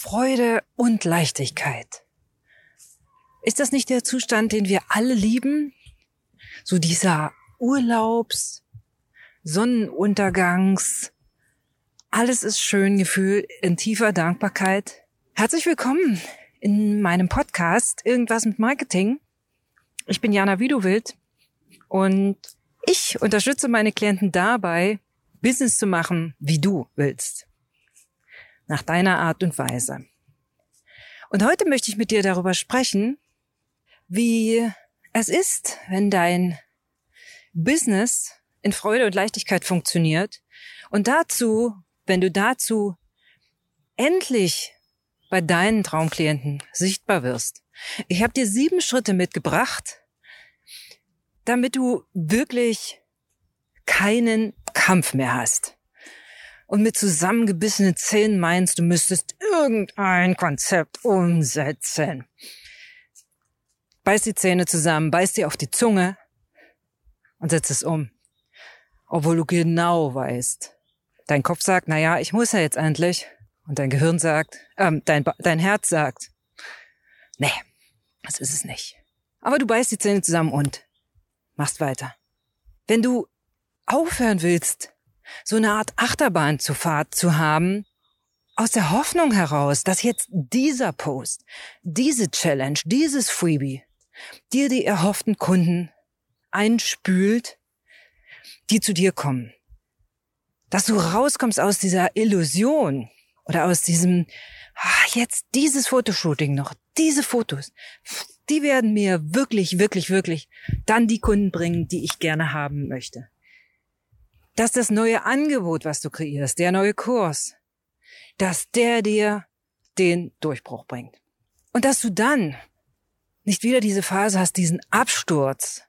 Freude und Leichtigkeit. Ist das nicht der Zustand, den wir alle lieben? So dieser Urlaubs, Sonnenuntergangs, alles ist schön Gefühl in tiefer Dankbarkeit. Herzlich willkommen in meinem Podcast Irgendwas mit Marketing. Ich bin Jana Widowild und ich unterstütze meine Klienten dabei, Business zu machen, wie du willst. Nach deiner Art und Weise. Und heute möchte ich mit dir darüber sprechen, wie es ist, wenn dein Business in Freude und Leichtigkeit funktioniert und dazu, wenn du dazu endlich bei deinen Traumklienten sichtbar wirst. Ich habe dir sieben Schritte mitgebracht, damit du wirklich keinen Kampf mehr hast. Und mit zusammengebissenen Zähnen meinst, du müsstest irgendein Konzept umsetzen. Beiß die Zähne zusammen, beiß dir auf die Zunge und setz es um. Obwohl du genau weißt. Dein Kopf sagt, na ja, ich muss ja jetzt endlich. Und dein Gehirn sagt, ähm, dein, dein Herz sagt, nee, das ist es nicht. Aber du beißt die Zähne zusammen und machst weiter. Wenn du aufhören willst, so eine Art Achterbahn zu Fahrt zu haben, aus der Hoffnung heraus, dass jetzt dieser Post, diese Challenge, dieses Freebie dir die erhofften Kunden einspült, die zu dir kommen. Dass du rauskommst aus dieser Illusion oder aus diesem, ach, jetzt dieses Fotoshooting noch, diese Fotos, die werden mir wirklich, wirklich, wirklich dann die Kunden bringen, die ich gerne haben möchte. Dass das neue Angebot, was du kreierst, der neue Kurs, dass der dir den Durchbruch bringt. Und dass du dann nicht wieder diese Phase hast, diesen Absturz,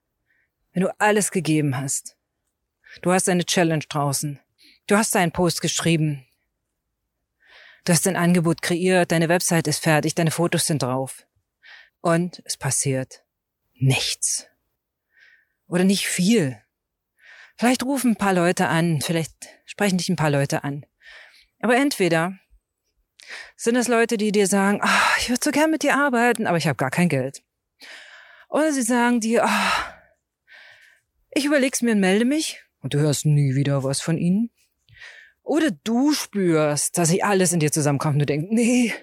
wenn du alles gegeben hast. Du hast eine Challenge draußen. Du hast deinen Post geschrieben. Du hast dein Angebot kreiert, deine Website ist fertig, deine Fotos sind drauf. Und es passiert nichts. Oder nicht viel. Vielleicht rufen ein paar Leute an, vielleicht sprechen dich ein paar Leute an. Aber entweder sind es Leute, die dir sagen, oh, ich würde so gern mit dir arbeiten, aber ich habe gar kein Geld. Oder sie sagen dir, oh, ich überleg's mir und melde mich und du hörst nie wieder was von ihnen. Oder du spürst, dass sich alles in dir zusammenkommt und du denkst, nee,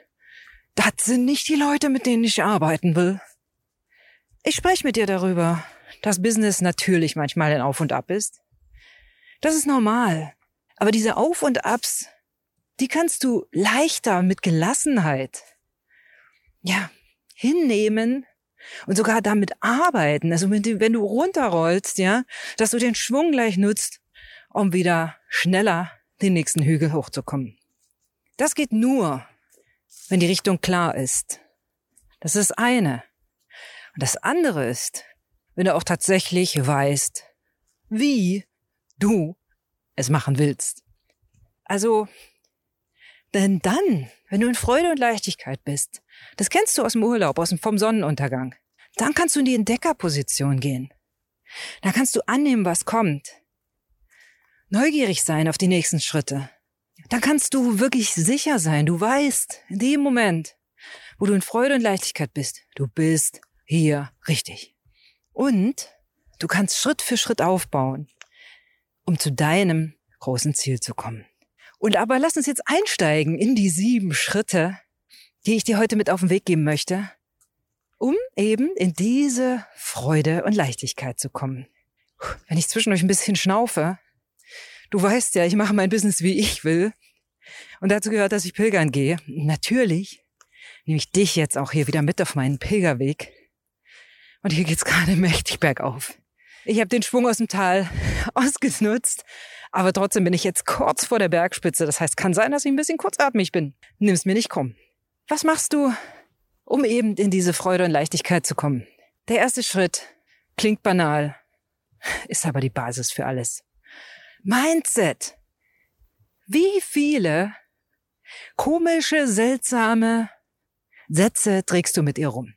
das sind nicht die Leute, mit denen ich arbeiten will. Ich spreche mit dir darüber, dass Business natürlich manchmal ein Auf und Ab ist. Das ist normal. Aber diese Auf und Abs, die kannst du leichter mit Gelassenheit, ja, hinnehmen und sogar damit arbeiten. Also wenn du, runterrollst, ja, dass du den Schwung gleich nutzt, um wieder schneller den nächsten Hügel hochzukommen. Das geht nur, wenn die Richtung klar ist. Das ist eine. Und das andere ist, wenn du auch tatsächlich weißt, wie du es machen willst. Also, denn dann, wenn du in Freude und Leichtigkeit bist, das kennst du aus dem Urlaub, aus dem, vom Sonnenuntergang, dann kannst du in die Entdeckerposition gehen. Da kannst du annehmen, was kommt neugierig sein auf die nächsten Schritte. Dann kannst du wirklich sicher sein. Du weißt, in dem Moment, wo du in Freude und Leichtigkeit bist, du bist hier richtig. Und du kannst Schritt für Schritt aufbauen, um zu deinem großen Ziel zu kommen. Und aber lass uns jetzt einsteigen in die sieben Schritte, die ich dir heute mit auf den Weg geben möchte, um eben in diese Freude und Leichtigkeit zu kommen. Wenn ich zwischendurch ein bisschen schnaufe, Du weißt ja, ich mache mein Business, wie ich will. Und dazu gehört, dass ich pilgern gehe. Natürlich nehme ich dich jetzt auch hier wieder mit auf meinen Pilgerweg. Und hier geht's gerade mächtig bergauf. Ich habe den Schwung aus dem Tal ausgenutzt, aber trotzdem bin ich jetzt kurz vor der Bergspitze. Das heißt, kann sein, dass ich ein bisschen kurzatmig bin. Nimm's mir nicht krumm. Was machst du, um eben in diese Freude und Leichtigkeit zu kommen? Der erste Schritt klingt banal, ist aber die Basis für alles. Mindset. Wie viele komische, seltsame Sätze trägst du mit ihr rum?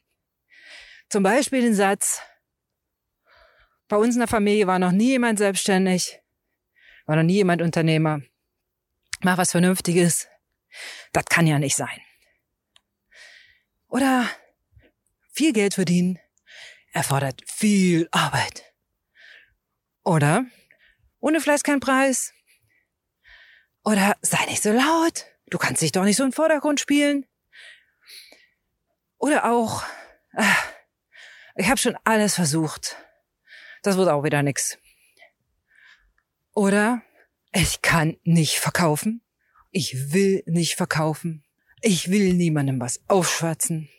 Zum Beispiel den Satz, bei uns in der Familie war noch nie jemand selbstständig, war noch nie jemand Unternehmer. Mach was Vernünftiges. Das kann ja nicht sein. Oder viel Geld verdienen erfordert viel Arbeit. Oder ohne Fleiß kein Preis. Oder sei nicht so laut. Du kannst dich doch nicht so im Vordergrund spielen. Oder auch, äh, ich habe schon alles versucht. Das wird auch wieder nix. Oder ich kann nicht verkaufen. Ich will nicht verkaufen. Ich will niemandem was aufschwatzen.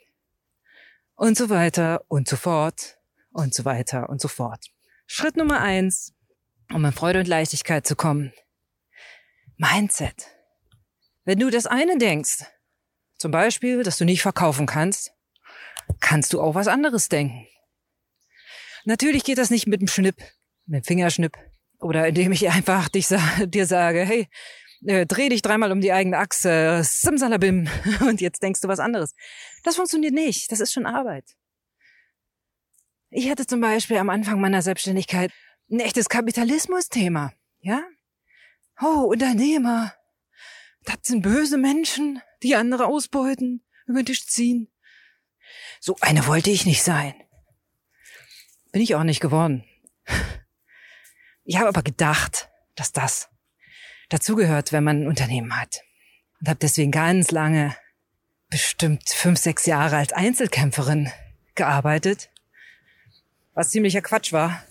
Und so weiter und so fort und so weiter und so fort. Schritt Nummer eins, um in Freude und Leichtigkeit zu kommen. Mindset. Wenn du das eine denkst, zum Beispiel, dass du nicht verkaufen kannst, kannst du auch was anderes denken. Natürlich geht das nicht mit dem Schnipp, mit dem Fingerschnipp oder indem ich einfach dich, dir sage, hey, äh, dreh dich dreimal um die eigene Achse, simsalabim, und jetzt denkst du was anderes. Das funktioniert nicht. Das ist schon Arbeit. Ich hatte zum Beispiel am Anfang meiner Selbstständigkeit ein echtes Kapitalismus-Thema. Ja? Oh, Unternehmer. Das sind böse Menschen, die andere ausbeuten, über den Tisch ziehen. So eine wollte ich nicht sein. Bin ich auch nicht geworden. Ich habe aber gedacht, dass das dazugehört, wenn man ein Unternehmen hat. Und habe deswegen ganz lange, bestimmt fünf, sechs Jahre als Einzelkämpferin gearbeitet, was ziemlicher Quatsch war,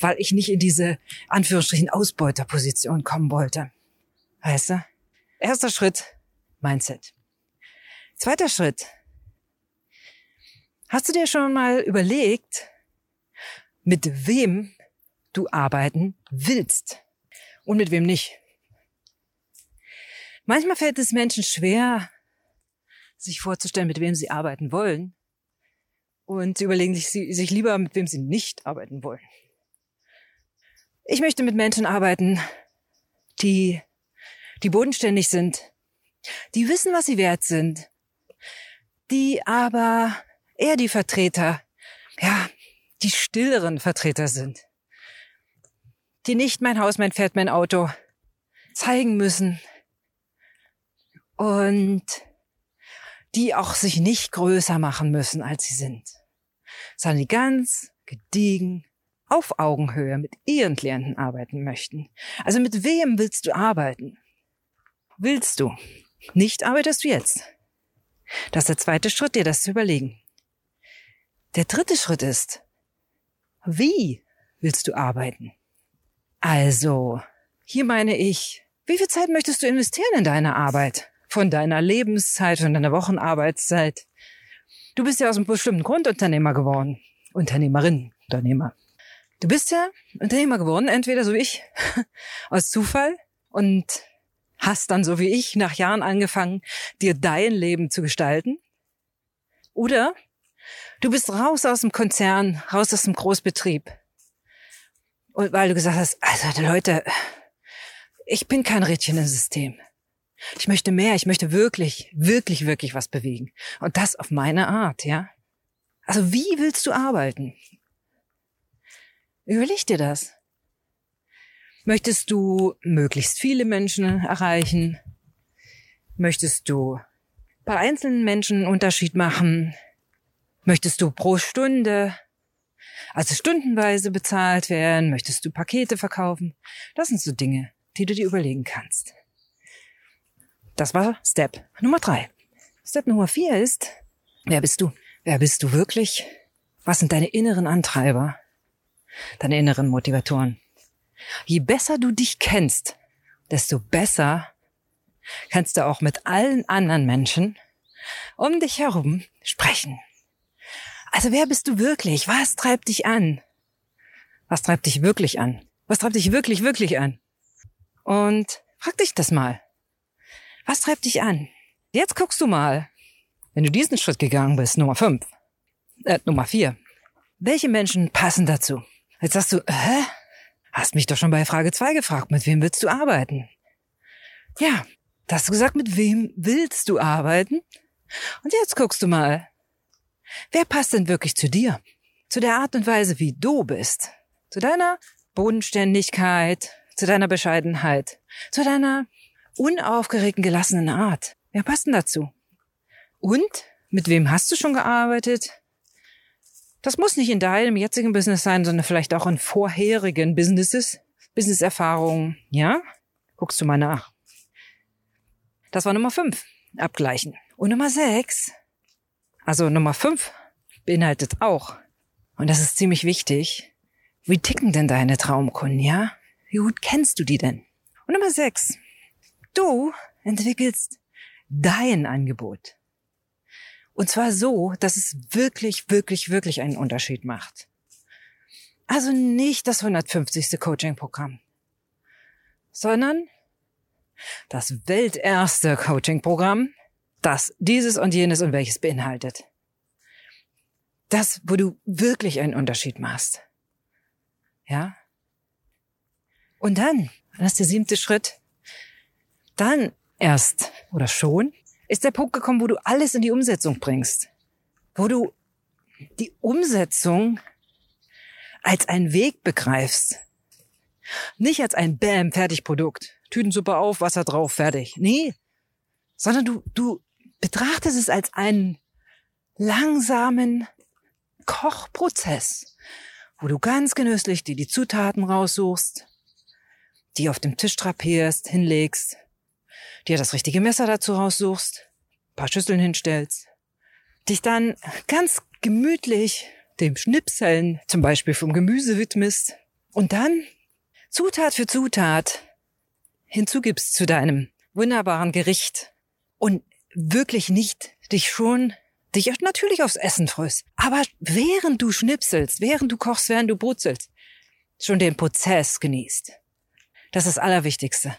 weil ich nicht in diese Anführungsstrichen Ausbeuterposition kommen wollte. Weißt du? Erster Schritt, Mindset. Zweiter Schritt. Hast du dir schon mal überlegt, mit wem du arbeiten willst? und mit wem nicht. Manchmal fällt es Menschen schwer, sich vorzustellen, mit wem sie arbeiten wollen. Und sie überlegen sich, sich lieber, mit wem sie nicht arbeiten wollen. Ich möchte mit Menschen arbeiten, die, die bodenständig sind, die wissen, was sie wert sind, die aber eher die Vertreter, ja, die stilleren Vertreter sind die nicht mein Haus, mein Pferd, mein Auto zeigen müssen und die auch sich nicht größer machen müssen, als sie sind, sondern die ganz gediegen auf Augenhöhe mit ihren Klienten arbeiten möchten. Also mit wem willst du arbeiten? Willst du? Nicht arbeitest du jetzt. Das ist der zweite Schritt, dir das zu überlegen. Der dritte Schritt ist, wie willst du arbeiten? Also, hier meine ich, wie viel Zeit möchtest du investieren in deine Arbeit? Von deiner Lebenszeit, von deiner Wochenarbeitszeit? Du bist ja aus einem bestimmten Grund Unternehmer geworden. Unternehmerin, Unternehmer. Du bist ja Unternehmer geworden, entweder so wie ich, aus Zufall und hast dann so wie ich nach Jahren angefangen, dir dein Leben zu gestalten. Oder du bist raus aus dem Konzern, raus aus dem Großbetrieb und weil du gesagt hast, also Leute, ich bin kein Rädchen im System. Ich möchte mehr, ich möchte wirklich, wirklich, wirklich was bewegen. Und das auf meine Art, ja. Also wie willst du arbeiten? Überleg dir das. Möchtest du möglichst viele Menschen erreichen? Möchtest du bei einzelnen Menschen einen Unterschied machen? Möchtest du pro Stunde also stundenweise bezahlt werden? Möchtest du Pakete verkaufen? Das sind so Dinge, die du dir überlegen kannst. Das war Step Nummer drei. Step Nummer vier ist, wer bist du? Wer bist du wirklich? Was sind deine inneren Antreiber? Deine inneren Motivatoren? Je besser du dich kennst, desto besser kannst du auch mit allen anderen Menschen um dich herum sprechen. Also wer bist du wirklich? Was treibt dich an? Was treibt dich wirklich an? Was treibt dich wirklich, wirklich an? Und frag dich das mal. Was treibt dich an? Jetzt guckst du mal, wenn du diesen Schritt gegangen bist, Nummer fünf, äh, Nummer vier. Welche Menschen passen dazu? Jetzt sagst du, hä? Hast mich doch schon bei Frage zwei gefragt, mit wem willst du arbeiten? Ja, da hast du gesagt, mit wem willst du arbeiten? Und jetzt guckst du mal, Wer passt denn wirklich zu dir? Zu der Art und Weise, wie du bist? Zu deiner Bodenständigkeit, zu deiner Bescheidenheit, zu deiner unaufgeregten, gelassenen Art. Wer passt denn dazu? Und mit wem hast du schon gearbeitet? Das muss nicht in deinem jetzigen Business sein, sondern vielleicht auch in vorherigen Businesses, Businesserfahrungen, ja? Guckst du mal nach. Das war Nummer fünf. Abgleichen. Und Nummer sechs, also Nummer fünf beinhaltet auch, und das ist ziemlich wichtig, wie ticken denn deine Traumkunden, ja? Wie gut kennst du die denn? Und Nummer sechs, du entwickelst dein Angebot. Und zwar so, dass es wirklich, wirklich, wirklich einen Unterschied macht. Also nicht das 150. Coaching-Programm, sondern das welterste Coaching-Programm, das dieses und jenes und welches beinhaltet. Das, wo du wirklich einen Unterschied machst. Ja? Und dann, das ist der siebte Schritt, dann erst oder schon ist der Punkt gekommen, wo du alles in die Umsetzung bringst. Wo du die Umsetzung als einen Weg begreifst. Nicht als ein Bäm, fertig Produkt. Tütensuppe auf, Wasser drauf, fertig. Nee. Sondern du, du betrachtest es als einen langsamen Kochprozess, wo du ganz genüsslich dir die Zutaten raussuchst, die auf dem Tisch drapierst, hinlegst, dir das richtige Messer dazu raussuchst, paar Schüsseln hinstellst, dich dann ganz gemütlich dem Schnipseln zum Beispiel vom Gemüse widmest und dann Zutat für Zutat hinzugibst zu deinem wunderbaren Gericht. Und wirklich nicht dich schon dich natürlich aufs Essen freust, aber während du schnipselst, während du kochst, während du brutzelst, schon den Prozess genießt. Das ist das Allerwichtigste.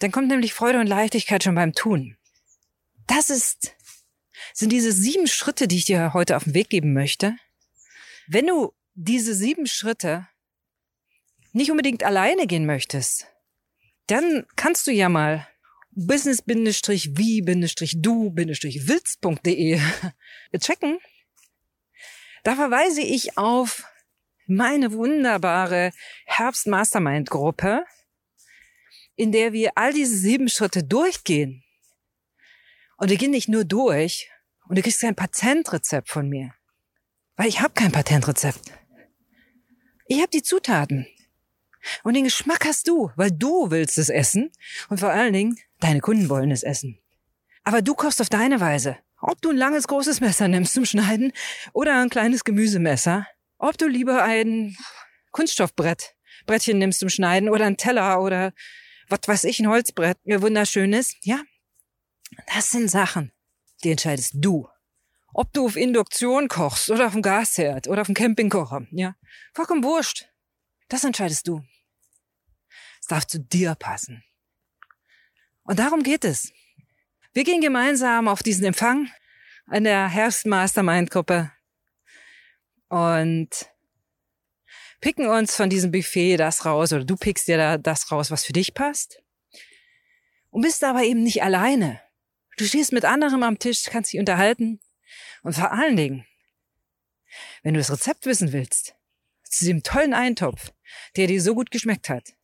Dann kommt nämlich Freude und Leichtigkeit schon beim Tun. Das ist, sind diese sieben Schritte, die ich dir heute auf den Weg geben möchte. Wenn du diese sieben Schritte nicht unbedingt alleine gehen möchtest, dann kannst du ja mal business-wie-du-willst.de checken. Da verweise ich auf meine wunderbare Herbst-Mastermind-Gruppe, in der wir all diese sieben Schritte durchgehen. Und wir gehen nicht nur durch und du kriegst kein Patentrezept von mir. Weil ich habe kein Patentrezept. Ich habe die Zutaten. Und den Geschmack hast du, weil du willst es essen. Und vor allen Dingen, deine Kunden wollen es essen. Aber du kochst auf deine Weise. Ob du ein langes, großes Messer nimmst zum Schneiden oder ein kleines Gemüsemesser. Ob du lieber ein Kunststoffbrett, Brettchen nimmst zum Schneiden oder ein Teller oder was weiß ich, ein Holzbrett, ihr wunderschönes. Ja, das sind Sachen, die entscheidest du. Ob du auf Induktion kochst oder auf dem Gasherd oder auf dem Campingkocher, ja, vollkommen wurscht. Das entscheidest du. Darf zu dir passen. Und darum geht es. Wir gehen gemeinsam auf diesen Empfang an der Herbst Mastermind Gruppe und picken uns von diesem Buffet das raus oder du pickst dir da das raus, was für dich passt. Und bist aber eben nicht alleine. Du stehst mit anderem am Tisch, kannst dich unterhalten. Und vor allen Dingen, wenn du das Rezept wissen willst, zu diesem tollen Eintopf, der dir so gut geschmeckt hat,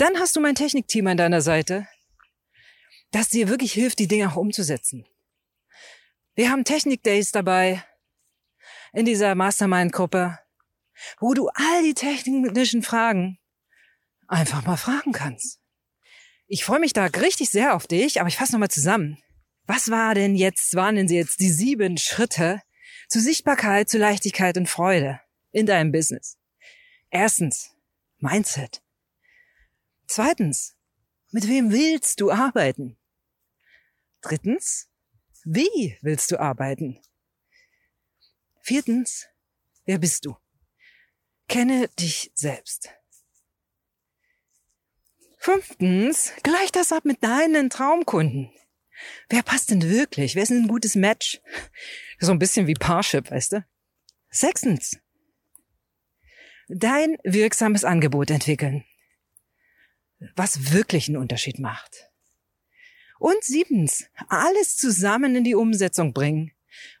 dann hast du mein Technikteam an deiner Seite, das dir wirklich hilft, die Dinge auch umzusetzen. Wir haben Technik-Days dabei in dieser Mastermind-Gruppe wo du all die technischen Fragen einfach mal fragen kannst. Ich freue mich da richtig sehr auf dich, aber ich fasse nochmal zusammen. Was war denn jetzt, waren denn jetzt die sieben Schritte zu Sichtbarkeit, zu Leichtigkeit und Freude in deinem Business? Erstens, Mindset. Zweitens, mit wem willst du arbeiten? Drittens, wie willst du arbeiten? Viertens, wer bist du? Kenne dich selbst. Fünftens, gleich das ab mit deinen Traumkunden. Wer passt denn wirklich? Wer ist denn ein gutes Match? So ein bisschen wie Parship, weißt du? Sechstens, dein wirksames Angebot entwickeln, was wirklich einen Unterschied macht. Und siebtens, alles zusammen in die Umsetzung bringen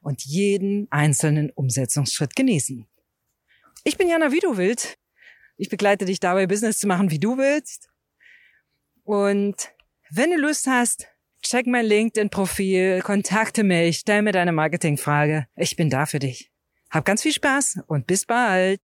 und jeden einzelnen Umsetzungsschritt genießen. Ich bin Jana, wie du willst. Ich begleite dich dabei, Business zu machen, wie du willst. Und wenn du Lust hast, check mein LinkedIn-Profil, kontakte mich, stell mir deine Marketingfrage. Ich bin da für dich. Hab ganz viel Spaß und bis bald.